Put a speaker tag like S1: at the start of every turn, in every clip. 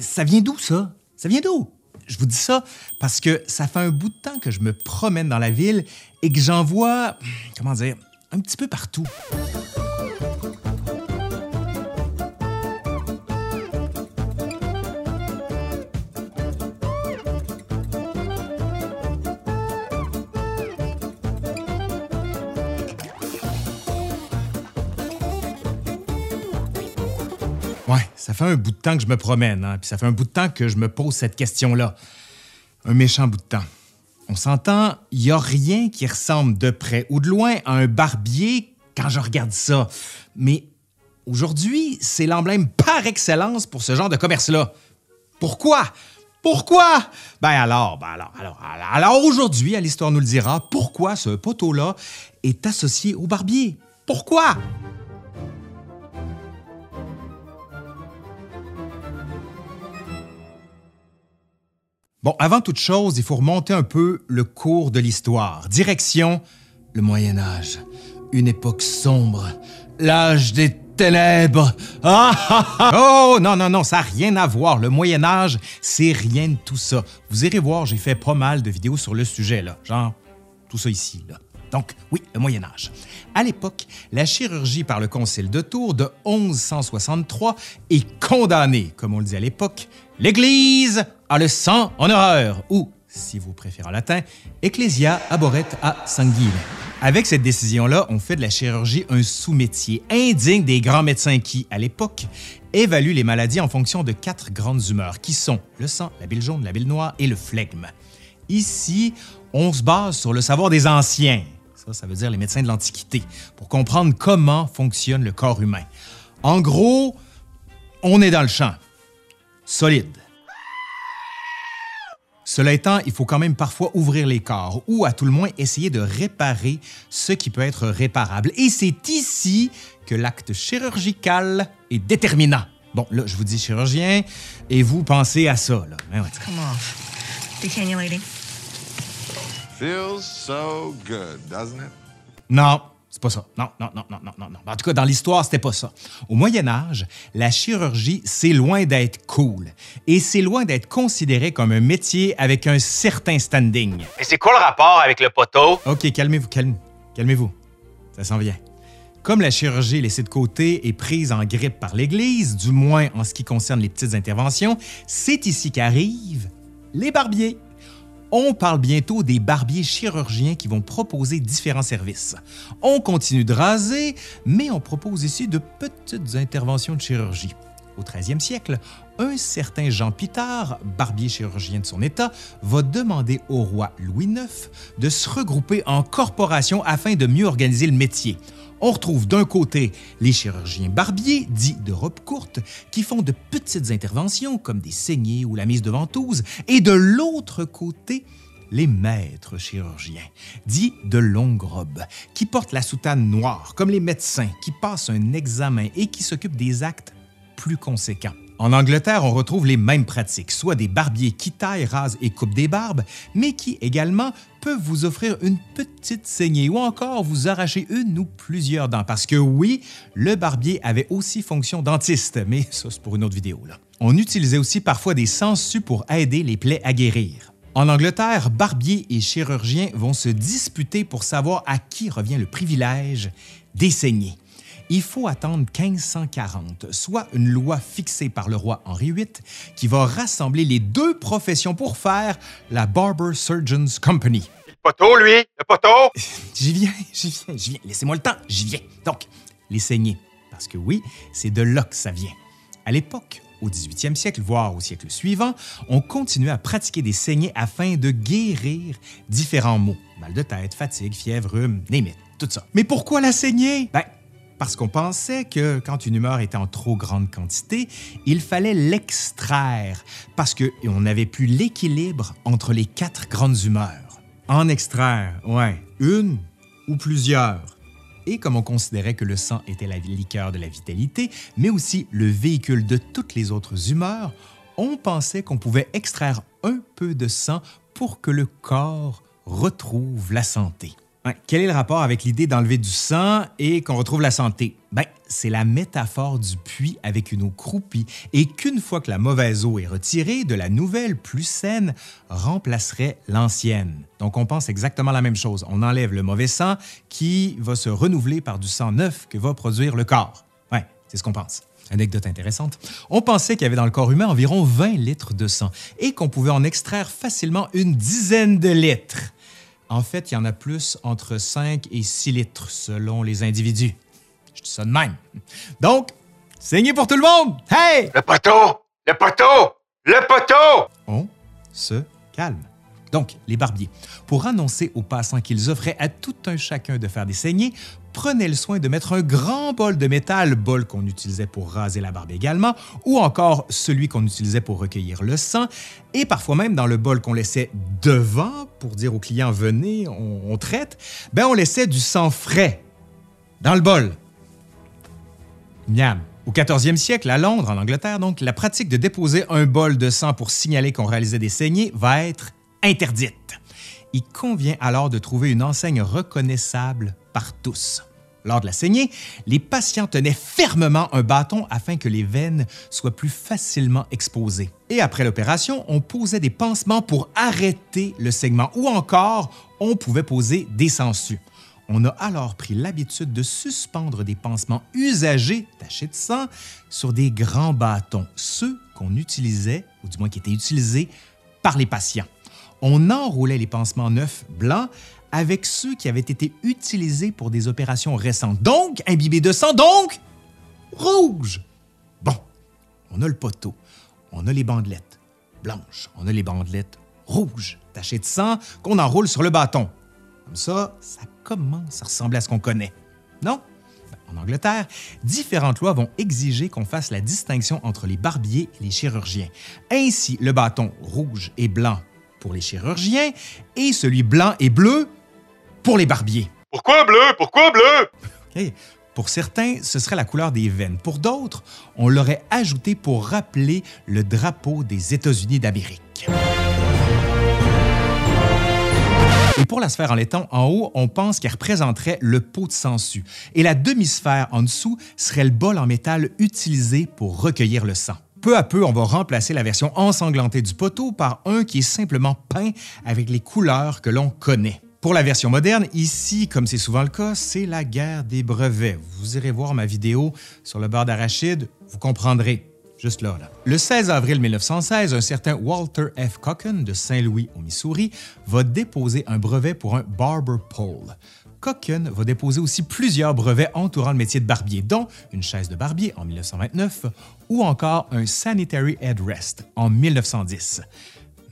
S1: Ça vient d'où, ça? Ça vient d'où? Je vous dis ça parce que ça fait un bout de temps que je me promène dans la ville et que j'en vois, comment dire, un petit peu partout. Ça fait un bout de temps que je me promène, hein, puis ça fait un bout de temps que je me pose cette question-là. Un méchant bout de temps. On s'entend, il n'y a rien qui ressemble de près ou de loin à un barbier quand je regarde ça. Mais aujourd'hui, c'est l'emblème par excellence pour ce genre de commerce-là. Pourquoi? Pourquoi? Ben alors, ben alors, alors, alors, alors aujourd'hui, à l'Histoire nous le dira, pourquoi ce poteau-là est associé au barbier? Pourquoi? Bon, avant toute chose, il faut remonter un peu le cours de l'histoire. Direction le Moyen Âge, une époque sombre, l'âge des ténèbres. Ah, ah, ah. Oh non, non, non, ça n'a rien à voir. Le Moyen Âge, c'est rien de tout ça. Vous irez voir, j'ai fait pas mal de vidéos sur le sujet, là. Genre, tout ça ici, là. Donc, oui, le Moyen Âge. À l'époque, la chirurgie par le Concile de Tours de 1163 est condamnée, comme on le dit à l'époque, l'Église a le sang en horreur, ou, si vous préférez en latin, Ecclesia aboret a sanguine. Avec cette décision-là, on fait de la chirurgie un sous-métier indigne des grands médecins qui, à l'époque, évaluent les maladies en fonction de quatre grandes humeurs, qui sont le sang, la bile jaune, la bile noire et le flegme. Ici, on se base sur le savoir des anciens, ça, ça veut dire les médecins de l'Antiquité, pour comprendre comment fonctionne le corps humain. En gros, on est dans le champ. Solide. Cela étant, il faut quand même parfois ouvrir les corps ou à tout le moins essayer de réparer ce qui peut être réparable. Et c'est ici que l'acte chirurgical est déterminant. Bon, là, je vous dis chirurgien et vous pensez à ça. Là. Hein, ouais,
S2: Come off. Decannulating.
S3: Feels so good, doesn't it?
S1: Non, c'est pas ça. Non, non, non, non, non, non. En tout cas, dans l'histoire, c'était pas ça. Au Moyen Âge, la chirurgie, c'est loin d'être cool. Et c'est loin d'être considéré comme un métier avec un certain standing.
S4: Mais c'est quoi le rapport avec le poteau?
S1: OK, calmez-vous, calme, calmez-vous. Ça s'en vient. Comme la chirurgie est laissée de côté et prise en grippe par l'Église, du moins en ce qui concerne les petites interventions, c'est ici qu'arrivent les barbiers. On parle bientôt des barbiers chirurgiens qui vont proposer différents services. On continue de raser, mais on propose ici de petites interventions de chirurgie. Au 13e siècle, un certain Jean Pitard, barbier chirurgien de son État, va demander au roi Louis IX de se regrouper en corporation afin de mieux organiser le métier. On retrouve d'un côté les chirurgiens barbiers, dits de robe courte, qui font de petites interventions comme des saignées ou la mise de ventouse, et de l'autre côté, les maîtres chirurgiens, dits de longue robe, qui portent la soutane noire, comme les médecins, qui passent un examen et qui s'occupent des actes plus conséquents. En Angleterre, on retrouve les mêmes pratiques, soit des barbiers qui taillent, rasent et coupent des barbes, mais qui également peuvent vous offrir une petite saignée ou encore vous arracher une ou plusieurs dents. Parce que oui, le barbier avait aussi fonction dentiste, mais ça c'est pour une autre vidéo. Là. On utilisait aussi parfois des sangsues pour aider les plaies à guérir. En Angleterre, barbiers et chirurgiens vont se disputer pour savoir à qui revient le privilège des saignées il faut attendre 1540, soit une loi fixée par le roi Henri VIII qui va rassembler les deux professions pour faire la Barber Surgeons Company.
S4: Le poteau, lui? Le poteau?
S1: J'y viens, j'y viens, j'y viens. Laissez-moi le temps, j'y viens. Donc, les saignées. Parce que oui, c'est de là que ça vient. À l'époque, au 18e siècle, voire au siècle suivant, on continuait à pratiquer des saignées afin de guérir différents maux. Mal de tête, fatigue, fièvre, rhume, name tout ça. Mais pourquoi la saignée? Ben, parce qu'on pensait que quand une humeur était en trop grande quantité, il fallait l'extraire, parce qu'on n'avait plus l'équilibre entre les quatre grandes humeurs. En extraire, ouais, une ou plusieurs. Et comme on considérait que le sang était la liqueur de la vitalité, mais aussi le véhicule de toutes les autres humeurs, on pensait qu'on pouvait extraire un peu de sang pour que le corps retrouve la santé. Quel est le rapport avec l'idée d'enlever du sang et qu'on retrouve la santé? Ben, c'est la métaphore du puits avec une eau croupie et qu'une fois que la mauvaise eau est retirée, de la nouvelle, plus saine, remplacerait l'ancienne. Donc on pense exactement la même chose. On enlève le mauvais sang qui va se renouveler par du sang neuf que va produire le corps. Ouais, c'est ce qu'on pense. Anecdote intéressante. On pensait qu'il y avait dans le corps humain environ 20 litres de sang et qu'on pouvait en extraire facilement une dizaine de litres. En fait, il y en a plus entre 5 et 6 litres selon les individus. Je dis ça de même. Donc, saignez pour tout le monde! Hey!
S4: Le poteau! Le poteau! Le poteau!
S1: On se calme. Donc, les barbiers, pour annoncer aux passants qu'ils offraient à tout un chacun de faire des saignées, prenaient le soin de mettre un grand bol de métal, bol qu'on utilisait pour raser la barbe également, ou encore celui qu'on utilisait pour recueillir le sang, et parfois même dans le bol qu'on laissait devant pour dire aux clients venez, on, traite, ben on laissait du sang frais dans le bol. Miam. Au 14e siècle, à Londres, en Angleterre, donc, la pratique de déposer un bol de sang pour signaler qu'on réalisait des saignées va être interdite. Il convient alors de trouver une enseigne reconnaissable par tous. Lors de la saignée, les patients tenaient fermement un bâton afin que les veines soient plus facilement exposées. Et après l'opération, on posait des pansements pour arrêter le saignement ou encore on pouvait poser des sangsues. On a alors pris l'habitude de suspendre des pansements usagés, tachés de sang, sur des grands bâtons, ceux qu'on utilisait, ou du moins qui étaient utilisés par les patients. On enroulait les pansements neufs blancs avec ceux qui avaient été utilisés pour des opérations récentes. Donc, imbibés de sang, donc rouge. Bon, on a le poteau, on a les bandelettes blanches, on a les bandelettes rouges, tachées de sang, qu'on enroule sur le bâton. Comme ça, ça commence à ressembler à ce qu'on connaît. Non? En Angleterre, différentes lois vont exiger qu'on fasse la distinction entre les barbiers et les chirurgiens. Ainsi, le bâton rouge et blanc pour les chirurgiens et celui blanc et bleu pour les barbiers.
S4: Pourquoi bleu? Pourquoi bleu?
S1: Pour certains, ce serait la couleur des veines. Pour d'autres, on l'aurait ajouté pour rappeler le drapeau des États-Unis d'Amérique. Et pour la sphère en laiton, en haut, on pense qu'elle représenterait le pot de sangsue. Et la demi-sphère en dessous serait le bol en métal utilisé pour recueillir le sang. Peu à peu, on va remplacer la version ensanglantée du poteau par un qui est simplement peint avec les couleurs que l'on connaît. Pour la version moderne, ici, comme c'est souvent le cas, c'est la guerre des brevets. Vous irez voir ma vidéo sur le beurre d'arachide, vous comprendrez. Juste là. Le 16 avril 1916, un certain Walter F. Cocken de Saint-Louis au Missouri va déposer un brevet pour un barber pole. Cocken va déposer aussi plusieurs brevets entourant le métier de barbier, dont une chaise de barbier en 1929 ou encore un sanitary headrest en 1910.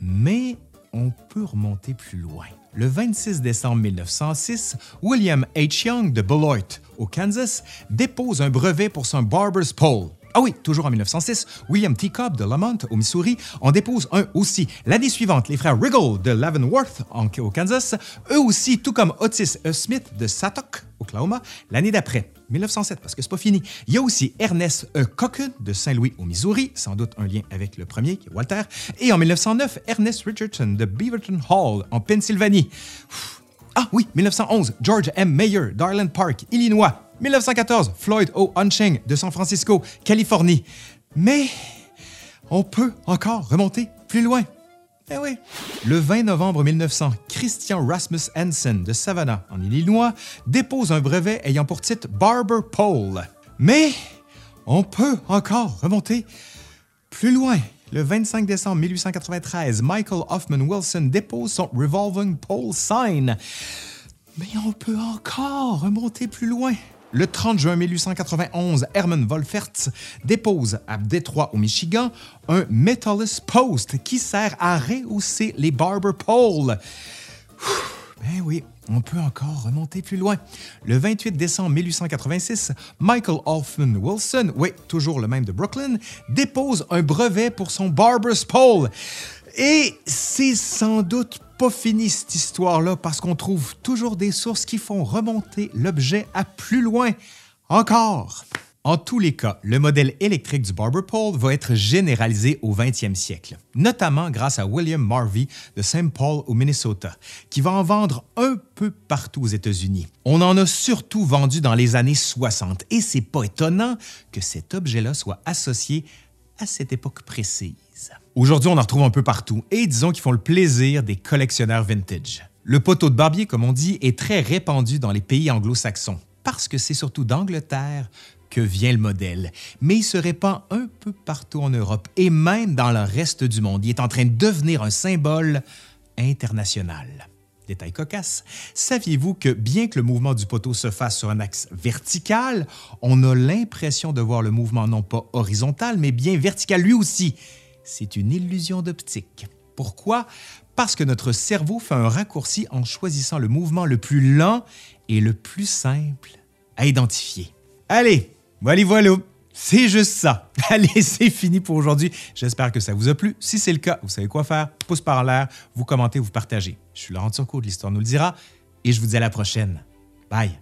S1: Mais on peut remonter plus loin. Le 26 décembre 1906, William H. Young de Beloit, au Kansas, dépose un brevet pour son Barber's Pole. Ah oui, toujours en 1906, William T. Cobb de Lamont, au Missouri, en dépose un aussi. L'année suivante, les frères Riggle de Leavenworth, en- au Kansas, eux aussi, tout comme Otis E. Smith de Satok, Oklahoma, l'année d'après, 1907, parce que c'est pas fini. Il y a aussi Ernest E. De Saint-Louis, au Missouri, sans doute un lien avec le premier, qui est Walter. Et en 1909, Ernest Richardson de Beaverton Hall, en Pennsylvanie. Ah oui, 1911, George M. Mayer d'Arland Park, Illinois. 1914, Floyd O. Unching de San Francisco, Californie. Mais on peut encore remonter plus loin. Eh oui. Le 20 novembre 1900, Christian Rasmus Hansen de Savannah, en Illinois, dépose un brevet ayant pour titre Barber Pole. Mais on peut encore remonter plus loin. Le 25 décembre 1893, Michael Hoffman Wilson dépose son Revolving Pole Sign. Mais on peut encore remonter plus loin. Le 30 juin 1891, Herman Wolferts dépose à Détroit, au Michigan, un Metallus Post qui sert à rehausser les barber poles. Ben oui, on peut encore remonter plus loin. Le 28 décembre 1886, Michael Hoffman Wilson, oui, toujours le même de Brooklyn, dépose un brevet pour son Barber's Pole. Et c'est sans doute pas fini cette histoire-là parce qu'on trouve toujours des sources qui font remonter l'objet à plus loin. Encore. En tous les cas, le modèle électrique du barber pole va être généralisé au 20e siècle, notamment grâce à William Marvey de St. Paul au Minnesota, qui va en vendre un peu partout aux États-Unis. On en a surtout vendu dans les années 60 et c'est pas étonnant que cet objet-là soit associé à cette époque précise. Aujourd'hui, on en retrouve un peu partout et disons qu'ils font le plaisir des collectionneurs vintage. Le poteau de barbier, comme on dit, est très répandu dans les pays anglo-saxons parce que c'est surtout d'Angleterre que vient le modèle, mais il se répand un peu partout en Europe et même dans le reste du monde. Il est en train de devenir un symbole international. Détail cocasse, saviez-vous que bien que le mouvement du poteau se fasse sur un axe vertical, on a l'impression de voir le mouvement non pas horizontal, mais bien vertical lui aussi? C'est une illusion d'optique. Pourquoi? Parce que notre cerveau fait un raccourci en choisissant le mouvement le plus lent et le plus simple à identifier. Allez, voilà, voilà. C'est juste ça. Allez, c'est fini pour aujourd'hui. J'espère que ça vous a plu. Si c'est le cas, vous savez quoi faire. Pouce par l'air, vous commentez, vous partagez. Je suis Laurent Turcot de l'Histoire nous le dira et je vous dis à la prochaine. Bye.